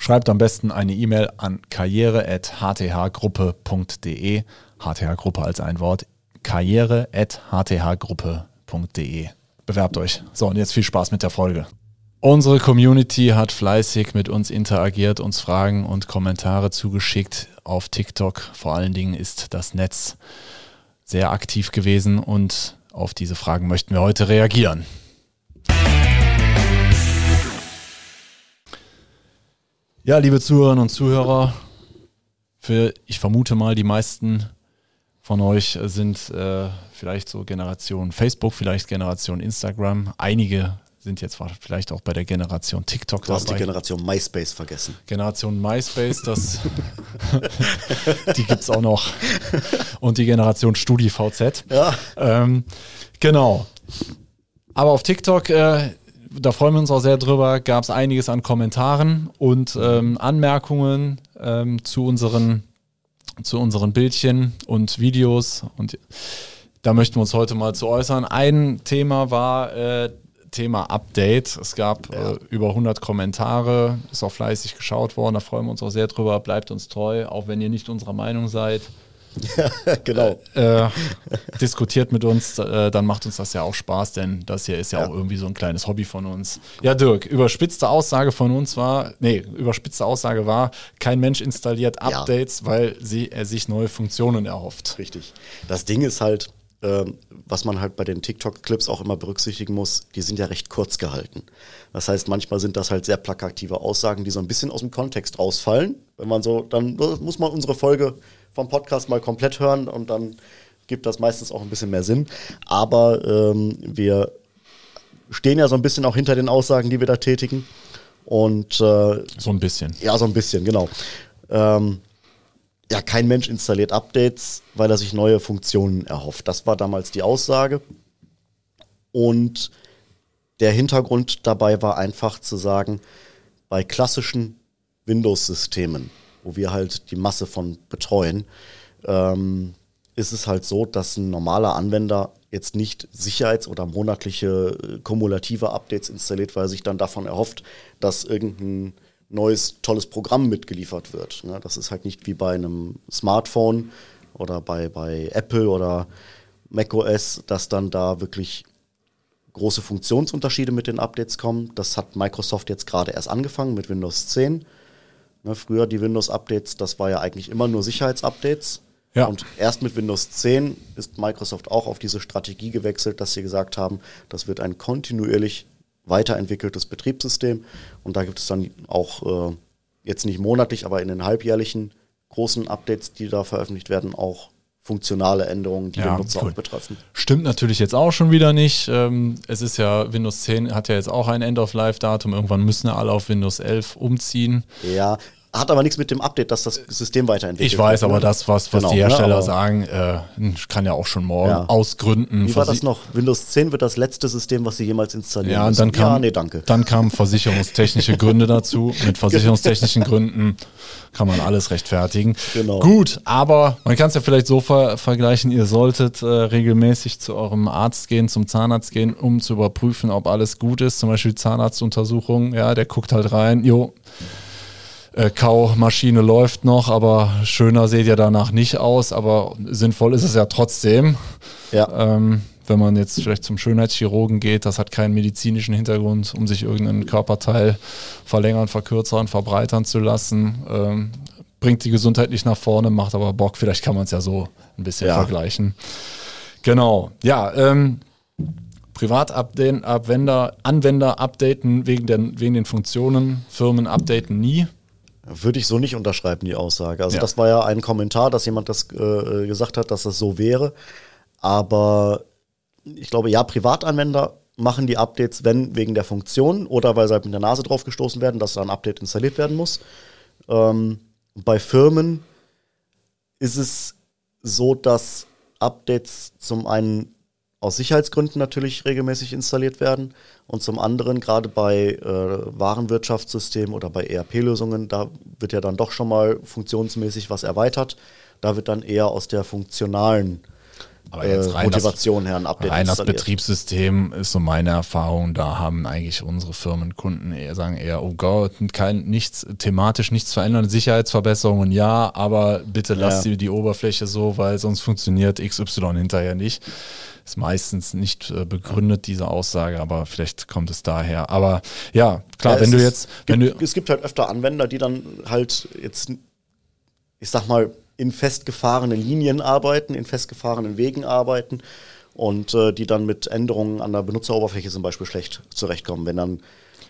Schreibt am besten eine E-Mail an karriere.hthgruppe.de. HTH-Gruppe als ein Wort. karriere.hthgruppe.de. Bewerbt euch. So, und jetzt viel Spaß mit der Folge. Unsere Community hat fleißig mit uns interagiert, uns Fragen und Kommentare zugeschickt. Auf TikTok vor allen Dingen ist das Netz sehr aktiv gewesen und auf diese Fragen möchten wir heute reagieren. Ja, liebe Zuhörerinnen und Zuhörer, für ich vermute mal, die meisten von euch sind äh, vielleicht so Generation Facebook, vielleicht Generation Instagram. Einige sind jetzt vielleicht auch bei der Generation TikTok du hast die Generation MySpace vergessen. Generation MySpace, das die gibt es auch noch. Und die Generation StudiVZ. Ja. Ähm, genau. Aber auf TikTok äh, da freuen wir uns auch sehr drüber, gab es einiges an Kommentaren und ähm, Anmerkungen ähm, zu, unseren, zu unseren Bildchen und Videos. Und da möchten wir uns heute mal zu äußern. Ein Thema war äh, Thema Update. Es gab ja. äh, über 100 Kommentare, ist auch fleißig geschaut worden, da freuen wir uns auch sehr drüber. Bleibt uns treu, auch wenn ihr nicht unserer Meinung seid. Ja, genau. Äh, diskutiert mit uns, äh, dann macht uns das ja auch Spaß, denn das hier ist ja, ja, auch irgendwie so ein kleines Hobby von uns. Ja, Dirk, überspitzte Aussage von uns war, nee, überspitzte Aussage war, kein Mensch installiert Updates, ja. weil sie, er sich neue Funktionen erhofft. Richtig. Das Ding ist halt, was man halt bei den TikTok-Clips auch immer berücksichtigen muss, die sind ja recht kurz gehalten. Das heißt, manchmal sind das halt sehr plakative Aussagen, die so ein bisschen aus dem Kontext rausfallen. Wenn man so, dann muss man unsere Folge vom Podcast mal komplett hören und dann gibt das meistens auch ein bisschen mehr Sinn. Aber ähm, wir stehen ja so ein bisschen auch hinter den Aussagen, die wir da tätigen. Und äh, so ein bisschen. Ja, so ein bisschen, genau. Ähm, ja, kein Mensch installiert Updates, weil er sich neue Funktionen erhofft. Das war damals die Aussage. Und der Hintergrund dabei war einfach zu sagen, bei klassischen Windows-Systemen, wo wir halt die Masse von betreuen, ähm, ist es halt so, dass ein normaler Anwender jetzt nicht sicherheits- oder monatliche äh, kumulative Updates installiert, weil er sich dann davon erhofft, dass irgendein neues tolles Programm mitgeliefert wird. Ne? Das ist halt nicht wie bei einem Smartphone oder bei, bei Apple oder macOS, dass dann da wirklich große Funktionsunterschiede mit den Updates kommen. Das hat Microsoft jetzt gerade erst angefangen mit Windows 10. Ne, früher die Windows-Updates, das war ja eigentlich immer nur Sicherheitsupdates. Ja. Und erst mit Windows 10 ist Microsoft auch auf diese Strategie gewechselt, dass sie gesagt haben, das wird ein kontinuierlich weiterentwickeltes Betriebssystem. Und da gibt es dann auch äh, jetzt nicht monatlich, aber in den halbjährlichen großen Updates, die da veröffentlicht werden, auch funktionale Änderungen, die ja, den Nutzer cool. auch betreffen. Stimmt natürlich jetzt auch schon wieder nicht. Ähm, es ist ja, Windows 10 hat ja jetzt auch ein End-of-Life-Datum. Irgendwann müssen ja alle auf Windows 11 umziehen. Ja, hat aber nichts mit dem Update, dass das System weiterentwickelt Ich weiß, wird, aber ne? das, was, was genau, die Hersteller ne, sagen, äh, kann ja auch schon morgen ja. aus Gründen. Wie war das noch? Windows 10 wird das letzte System, was sie jemals installieren ja, dann kam, ja, nee, danke. Dann kamen versicherungstechnische Gründe dazu. Mit versicherungstechnischen Gründen kann man alles rechtfertigen. Genau. Gut, aber man kann es ja vielleicht so ver vergleichen, ihr solltet äh, regelmäßig zu eurem Arzt gehen, zum Zahnarzt gehen, um zu überprüfen, ob alles gut ist. Zum Beispiel Zahnarztuntersuchung, ja, der guckt halt rein, jo, äh, Kaumaschine läuft noch, aber schöner sieht ja danach nicht aus, aber sinnvoll ist es ja trotzdem. Ja. Ähm, wenn man jetzt vielleicht zum Schönheitschirurgen geht, das hat keinen medizinischen Hintergrund, um sich irgendeinen Körperteil verlängern, verkürzern, verbreitern zu lassen. Ähm, bringt die Gesundheit nicht nach vorne, macht aber Bock. Vielleicht kann man es ja so ein bisschen ja. vergleichen. Genau. Ja, ähm, Privatanwender Anwender updaten wegen, der, wegen den Funktionen, Firmen updaten nie. Würde ich so nicht unterschreiben, die Aussage. Also ja. das war ja ein Kommentar, dass jemand das äh, gesagt hat, dass das so wäre. Aber ich glaube, ja, Privatanwender machen die Updates, wenn wegen der Funktion oder weil sie halt mit der Nase drauf gestoßen werden, dass da ein Update installiert werden muss. Ähm, bei Firmen ist es so, dass Updates zum einen aus Sicherheitsgründen natürlich regelmäßig installiert werden und zum anderen gerade bei äh, Warenwirtschaftssystemen oder bei ERP-Lösungen, da wird ja dann doch schon mal funktionsmäßig was erweitert. Da wird dann eher aus der funktionalen aber jetzt äh, rein Motivation das, her ein Update Rein das Betriebssystem ist so meine Erfahrung, da haben eigentlich unsere Firmenkunden eher sagen eher, oh Gott, kein, nichts, thematisch nichts verändern, Sicherheitsverbesserungen ja, aber bitte lass ja. die, die Oberfläche so, weil sonst funktioniert XY hinterher nicht. Ist meistens nicht äh, begründet, diese Aussage, aber vielleicht kommt es daher. Aber ja, klar, ja, wenn du jetzt, wenn gibt, du. Es gibt halt öfter Anwender, die dann halt jetzt, ich sag mal, in festgefahrenen Linien arbeiten, in festgefahrenen Wegen arbeiten und äh, die dann mit Änderungen an der Benutzeroberfläche zum Beispiel schlecht zurechtkommen. Wenn dann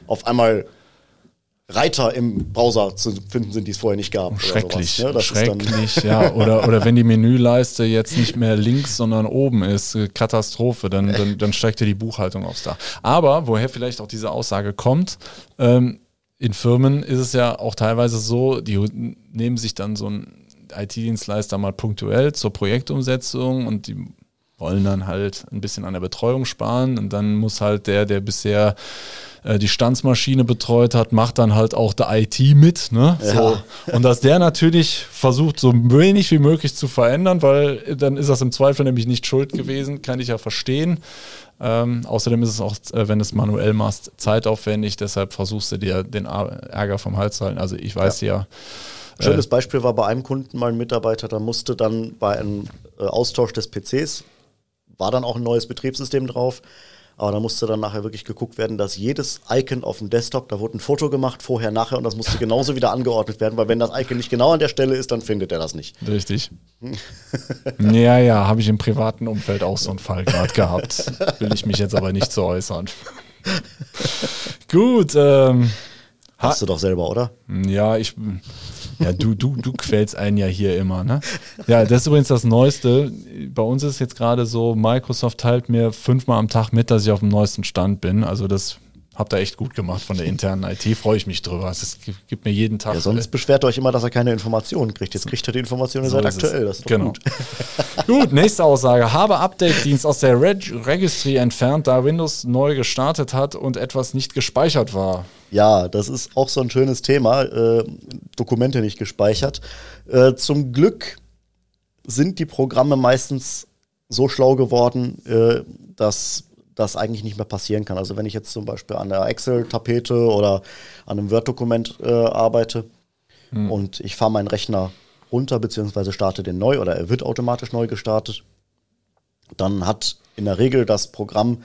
auf einmal Reiter im Browser zu finden sind, die es vorher nicht gab. Schrecklich, ne? schrecklich, ja. Oder, oder wenn die Menüleiste jetzt nicht mehr links, sondern oben ist, äh, Katastrophe, dann, dann, dann steigt ja die Buchhaltung aufs Dach. Aber woher vielleicht auch diese Aussage kommt, ähm, in Firmen ist es ja auch teilweise so, die nehmen sich dann so ein IT-Dienstleister mal punktuell zur Projektumsetzung und die wollen dann halt ein bisschen an der Betreuung sparen und dann muss halt der, der bisher äh, die Standsmaschine betreut hat, macht dann halt auch der IT mit. Ne? Ja. So. Und dass der natürlich versucht, so wenig wie möglich zu verändern, weil dann ist das im Zweifel nämlich nicht schuld gewesen, kann ich ja verstehen. Ähm, außerdem ist es auch, äh, wenn du es manuell machst, zeitaufwendig, deshalb versuchst du dir den Ärger vom Hals zu halten. Also ich weiß ja, ja Schönes äh. Beispiel war bei einem Kunden mal ein Mitarbeiter, da musste dann bei einem äh, Austausch des PCs, war dann auch ein neues Betriebssystem drauf, aber da musste dann nachher wirklich geguckt werden, dass jedes Icon auf dem Desktop, da wurde ein Foto gemacht, vorher, nachher, und das musste genauso wieder angeordnet werden, weil wenn das Icon nicht genau an der Stelle ist, dann findet er das nicht. Richtig. ja, ja, habe ich im privaten Umfeld auch so einen Fall gerade gehabt. Will ich mich jetzt aber nicht so äußern. Gut. Ähm, Hast du doch selber, oder? Ja, ich ja, du, du, du quälst einen ja hier immer, ne? Ja, das ist übrigens das Neueste. Bei uns ist jetzt gerade so, Microsoft teilt mir fünfmal am Tag mit, dass ich auf dem neuesten Stand bin. Also das habt ihr echt gut gemacht von der internen IT. Freue ich mich drüber. Es gibt mir jeden Tag. Ja, sonst äh, beschwert euch immer, dass er keine Informationen kriegt. Jetzt kriegt er die Informationen, ihr so seid aktuell. Das ist genau. gut. gut, nächste Aussage. Habe Update-Dienst aus der Reg Registry entfernt, da Windows neu gestartet hat und etwas nicht gespeichert war. Ja, das ist auch so ein schönes Thema. Äh, Dokumente nicht gespeichert. Äh, zum Glück sind die Programme meistens so schlau geworden, äh, dass das eigentlich nicht mehr passieren kann. Also wenn ich jetzt zum Beispiel an der Excel-Tapete oder an einem Word-Dokument äh, arbeite hm. und ich fahre meinen Rechner runter beziehungsweise starte den neu oder er wird automatisch neu gestartet, dann hat in der Regel das Programm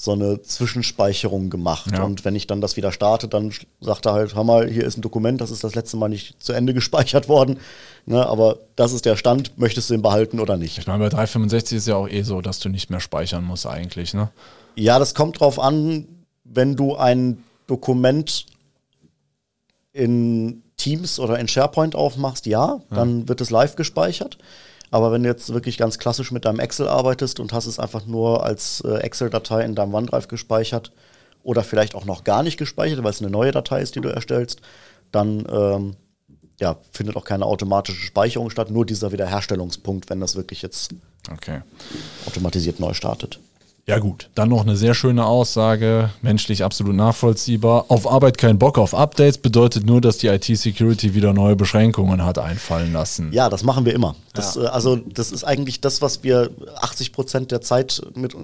so eine Zwischenspeicherung gemacht. Ja. Und wenn ich dann das wieder starte, dann sagt er halt, hör mal, hier ist ein Dokument, das ist das letzte Mal nicht zu Ende gespeichert worden. Ne, aber das ist der Stand, möchtest du ihn behalten oder nicht? Ich meine, bei 365 ist ja auch eh so, dass du nicht mehr speichern musst eigentlich, ne? Ja, das kommt drauf an, wenn du ein Dokument in Teams oder in SharePoint aufmachst, ja, dann ja. wird es live gespeichert. Aber wenn du jetzt wirklich ganz klassisch mit deinem Excel arbeitest und hast es einfach nur als äh, Excel-Datei in deinem OneDrive gespeichert oder vielleicht auch noch gar nicht gespeichert, weil es eine neue Datei ist, die du erstellst, dann ähm, ja, findet auch keine automatische Speicherung statt, nur dieser Wiederherstellungspunkt, wenn das wirklich jetzt okay. automatisiert neu startet. Ja gut, dann noch eine sehr schöne Aussage, menschlich absolut nachvollziehbar. Auf Arbeit kein Bock auf Updates bedeutet nur, dass die IT-Security wieder neue Beschränkungen hat einfallen lassen. Ja, das machen wir immer. Das, ja. Äh, also das ist eigentlich das, was wir 80 Prozent der Zeit mit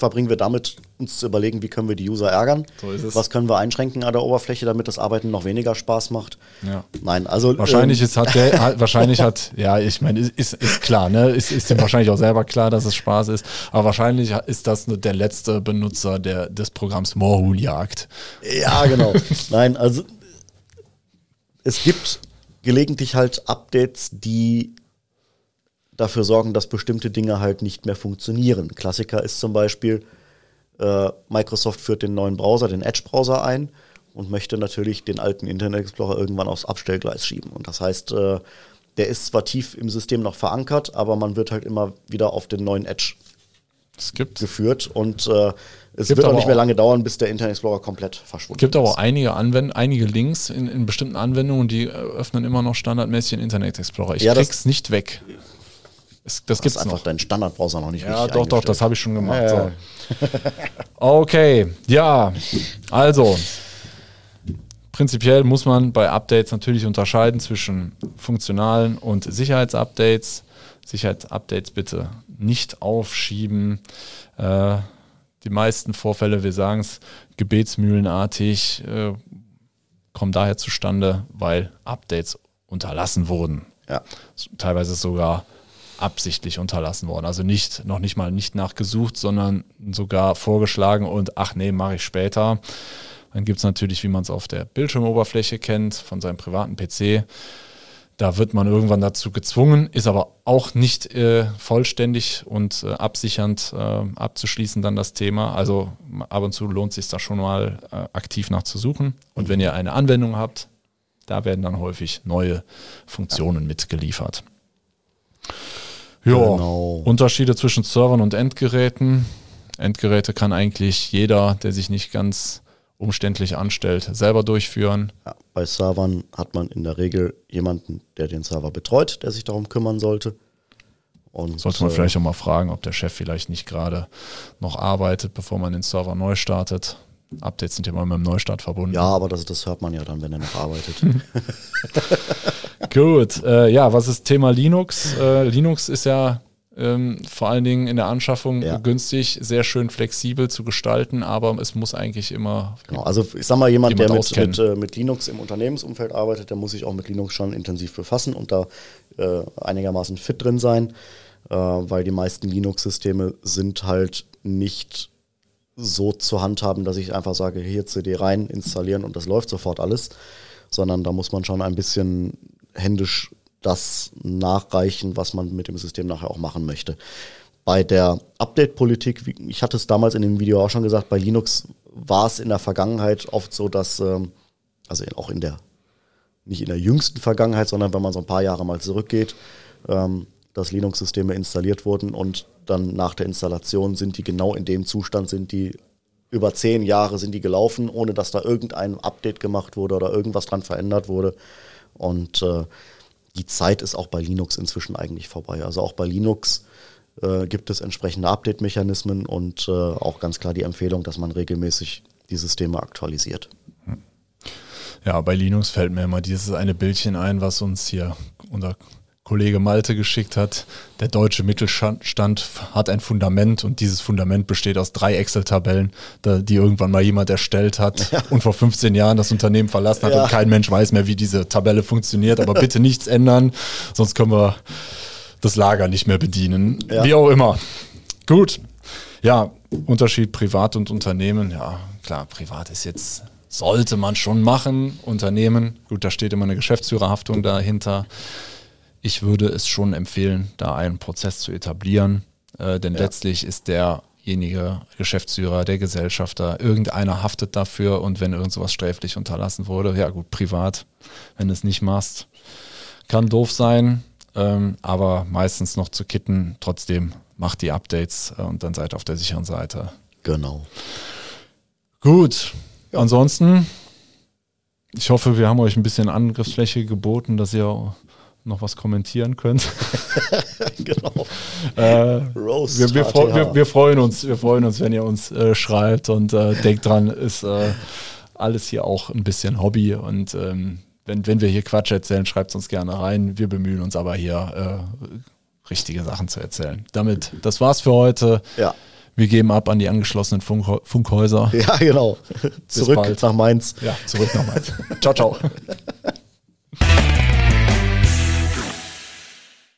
verbringen wir damit, uns zu überlegen, wie können wir die User ärgern, so was können wir einschränken an der Oberfläche, damit das Arbeiten noch weniger Spaß macht. Ja. Nein, also wahrscheinlich ähm, ist, hat der, wahrscheinlich hat, ja, ich meine, ist, ist klar, ne, ist, ist dem wahrscheinlich auch selber klar, dass es Spaß ist, aber wahrscheinlich ist das der letzte Benutzer der, des Programms Morhul jagt. Ja, genau. Nein, also es gibt gelegentlich halt Updates, die dafür sorgen, dass bestimmte Dinge halt nicht mehr funktionieren. Klassiker ist zum Beispiel, äh, Microsoft führt den neuen Browser, den Edge-Browser ein und möchte natürlich den alten Internet Explorer irgendwann aufs Abstellgleis schieben. Und das heißt, äh, der ist zwar tief im System noch verankert, aber man wird halt immer wieder auf den neuen Edge geführt und äh, es gibt wird auch nicht mehr lange dauern, bis der Internet Explorer komplett verschwunden ist. Es gibt aber auch einige, Anwend einige Links in, in, bestimmten Anwendungen, die öffnen immer noch standardmäßig den Internet Explorer. Ich ja, krieg's nicht weg. Es, das gibt einfach noch. deinen Standardbrowser noch nicht Ja, doch, doch, das habe ich schon gemacht. Ja, ja. So. okay, ja, also prinzipiell muss man bei Updates natürlich unterscheiden zwischen funktionalen und Sicherheitsupdates. Sicherheitsupdates bitte nicht aufschieben. Äh, die meisten Vorfälle, wir sagen es gebetsmühlenartig, äh, kommen daher zustande, weil Updates unterlassen wurden. Ja. Teilweise sogar absichtlich unterlassen worden. Also nicht, noch nicht mal nicht nachgesucht, sondern sogar vorgeschlagen und ach nee, mache ich später. Dann gibt es natürlich, wie man es auf der Bildschirmoberfläche kennt, von seinem privaten PC, da wird man irgendwann dazu gezwungen, ist aber auch nicht äh, vollständig und äh, absichernd äh, abzuschließen dann das Thema. Also ab und zu lohnt es sich da schon mal äh, aktiv nachzusuchen. Und wenn ihr eine Anwendung habt, da werden dann häufig neue Funktionen mitgeliefert. Ja, genau. Unterschiede zwischen Servern und Endgeräten. Endgeräte kann eigentlich jeder, der sich nicht ganz umständlich anstellt, selber durchführen. Ja, bei Servern hat man in der Regel jemanden, der den Server betreut, der sich darum kümmern sollte. Und, Sollte man äh, vielleicht auch mal fragen, ob der Chef vielleicht nicht gerade noch arbeitet, bevor man den Server neu startet. Updates sind ja immer mit dem Neustart verbunden. Ja, aber das, das hört man ja dann, wenn er noch arbeitet. Gut, äh, ja, was ist Thema Linux? Äh, Linux ist ja ähm, vor allen Dingen in der Anschaffung ja. günstig, sehr schön flexibel zu gestalten, aber es muss eigentlich immer. Genau, also ich sag mal, jemand, der mit, mit, äh, mit, Linux im Unternehmensumfeld arbeitet, der muss sich auch mit Linux schon intensiv befassen und da äh, einigermaßen fit drin sein, äh, weil die meisten Linux-Systeme sind halt nicht so zu handhaben, dass ich einfach sage, hier CD rein, installieren und das läuft sofort alles, sondern da muss man schon ein bisschen händisch das nachreichen, was man mit dem System nachher auch machen möchte. Bei der Update-Politik, ich hatte es damals in dem Video auch schon gesagt, bei Linux war es in der Vergangenheit oft so, dass, ähm, also auch in der, nicht in der jüngsten Vergangenheit, sondern wenn man so ein paar Jahre mal zurückgeht, ähm, dass Linux-Systeme installiert wurden und dann nach der Installation sind die genau in dem Zustand, sind die über zehn Jahre sind die gelaufen, ohne dass da irgendein Update gemacht wurde oder irgendwas dran verändert wurde. Und äh, die Zeit ist auch bei Linux inzwischen eigentlich vorbei. Also auch bei Linux äh, gibt es entsprechende Update-Mechanismen und äh, auch ganz klar die Empfehlung, dass man regelmäßig die Systeme aktualisiert. Ja, bei Linux fällt mir immer dieses eine Bildchen ein, was uns hier unser Kollege Malte geschickt hat. Der deutsche Mittelstand hat ein Fundament und dieses Fundament besteht aus drei Excel-Tabellen, die irgendwann mal jemand erstellt hat ja. und vor 15 Jahren das Unternehmen verlassen hat ja. und kein Mensch weiß mehr, wie diese Tabelle funktioniert. Aber bitte nichts ändern, sonst können wir das Lager nicht mehr bedienen. Ja. Wie auch immer. Gut. Ja, Unterschied Privat und Unternehmen. Ja, klar, Privat ist jetzt sollte man schon machen. Unternehmen, gut, da steht immer eine Geschäftsführerhaftung dahinter ich würde es schon empfehlen, da einen Prozess zu etablieren, äh, denn ja. letztlich ist derjenige Geschäftsführer, der Gesellschafter, irgendeiner haftet dafür und wenn irgend sowas sträflich unterlassen wurde, ja gut, privat, wenn du es nicht machst, kann doof sein, ähm, aber meistens noch zu kitten, trotzdem macht die Updates äh, und dann seid ihr auf der sicheren Seite. Genau. Gut, ja. ansonsten, ich hoffe, wir haben euch ein bisschen Angriffsfläche geboten, dass ihr noch was kommentieren könnt. genau. äh, wir, wir, freu, wir, wir, freuen uns, wir freuen uns, wenn ihr uns äh, schreibt und äh, denkt dran, ist äh, alles hier auch ein bisschen Hobby und ähm, wenn, wenn wir hier Quatsch erzählen, schreibt es uns gerne rein. Wir bemühen uns aber hier äh, richtige Sachen zu erzählen. Damit, das war's für heute. Ja. Wir geben ab an die angeschlossenen Funk Funkhäuser. Ja, genau. zurück nach Mainz. Ja, zurück nach Mainz. ciao, ciao.